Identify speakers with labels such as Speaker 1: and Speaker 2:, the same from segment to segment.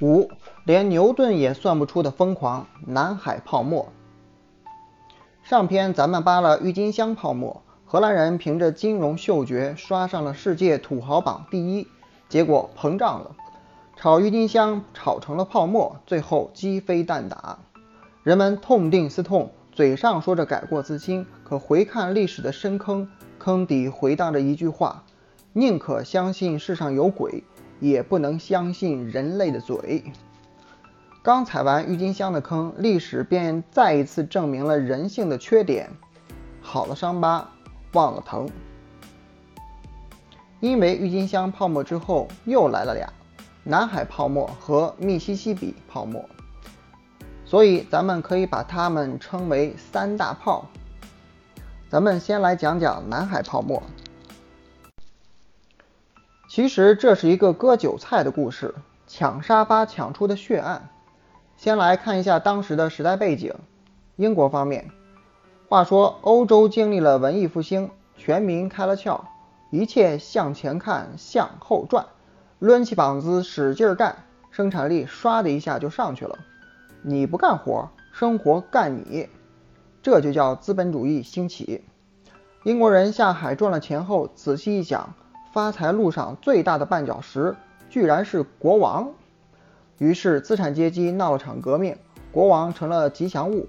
Speaker 1: 五，连牛顿也算不出的疯狂——南海泡沫。上篇咱们扒了郁金香泡沫，荷兰人凭着金融嗅觉刷上了世界土豪榜第一，结果膨胀了，炒郁金香炒成了泡沫，最后鸡飞蛋打。人们痛定思痛，嘴上说着改过自新，可回看历史的深坑，坑底回荡着一句话：宁可相信世上有鬼。也不能相信人类的嘴。刚踩完郁金香的坑，历史便再一次证明了人性的缺点。好了伤疤忘了疼。因为郁金香泡沫之后又来了俩，南海泡沫和密西西比泡沫，所以咱们可以把它们称为三大泡。咱们先来讲讲南海泡沫。其实这是一个割韭菜的故事，抢沙发抢出的血案。先来看一下当时的时代背景。英国方面，话说欧洲经历了文艺复兴，全民开了窍，一切向前看，向后转，抡起膀子使劲干，生产力唰的一下就上去了。你不干活，生活干你，这就叫资本主义兴起。英国人下海赚了钱后，仔细一想。发财路上最大的绊脚石，居然是国王。于是资产阶级闹了场革命，国王成了吉祥物。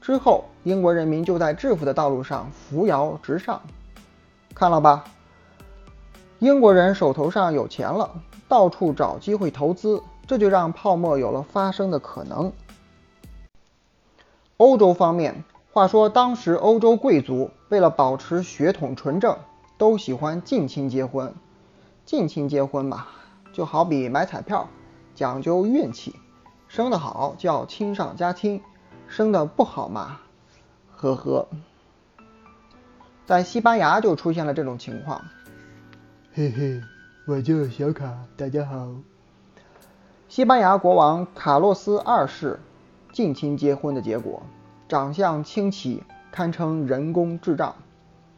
Speaker 1: 之后，英国人民就在致富的道路上扶摇直上。看了吧，英国人手头上有钱了，到处找机会投资，这就让泡沫有了发生的可能。欧洲方面，话说当时欧洲贵族为了保持血统纯正。都喜欢近亲结婚，近亲结婚嘛，就好比买彩票，讲究运气，生得好叫亲上加亲，生得不好嘛，呵呵。在西班牙就出现了这种情况，
Speaker 2: 嘿嘿，我叫小卡，大家好。
Speaker 1: 西班牙国王卡洛斯二世近亲结婚的结果，长相清奇，堪称人工智障，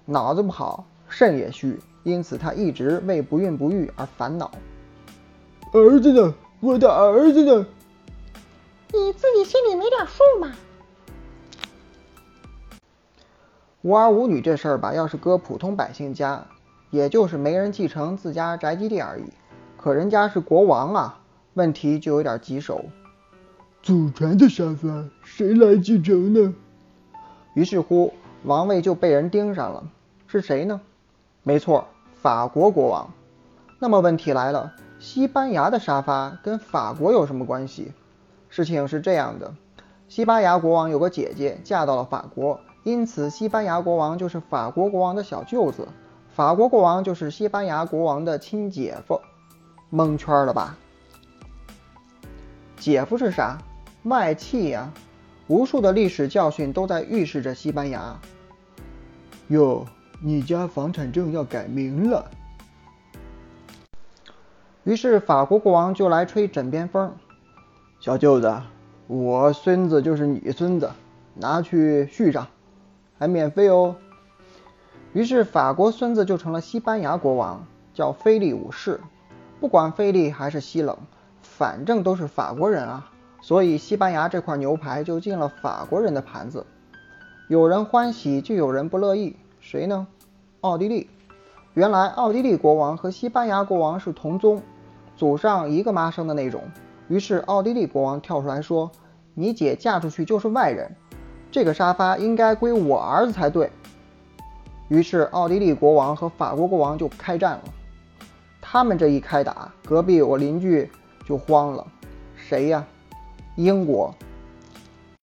Speaker 1: 脑子不好。肾也虚，因此他一直为不孕不育而烦恼。
Speaker 2: 儿子呢？我的儿子呢？
Speaker 3: 你自己心里没点数吗？
Speaker 1: 无儿无女这事儿吧，要是搁普通百姓家，也就是没人继承自家宅基地而已。可人家是国王啊，问题就有点棘手。
Speaker 2: 祖传的沙发，谁来继承呢？
Speaker 1: 于是乎，王位就被人盯上了。是谁呢？没错，法国国王。那么问题来了，西班牙的沙发跟法国有什么关系？事情是这样的，西班牙国王有个姐姐嫁到了法国，因此西班牙国王就是法国国王的小舅子，法国国王就是西班牙国王的亲姐夫。蒙圈了吧？姐夫是啥？外戚呀！无数的历史教训都在预示着西班牙。
Speaker 2: 哟。你家房产证要改名了。
Speaker 1: 于是法国国王就来吹枕边风：“
Speaker 2: 小舅子，我孙子就是你孙子，拿去续上，还免费哦。”
Speaker 1: 于是法国孙子就成了西班牙国王，叫菲利五世。不管菲利还是西冷，反正都是法国人啊，所以西班牙这块牛排就进了法国人的盘子。有人欢喜，就有人不乐意。谁呢？奥地利。原来奥地利国王和西班牙国王是同宗，祖上一个妈生的那种。于是奥地利国王跳出来说：“你姐嫁出去就是外人，这个沙发应该归我儿子才对。”于是奥地利国王和法国国王就开战了。他们这一开打，隔壁我邻居就慌了。谁呀？英国。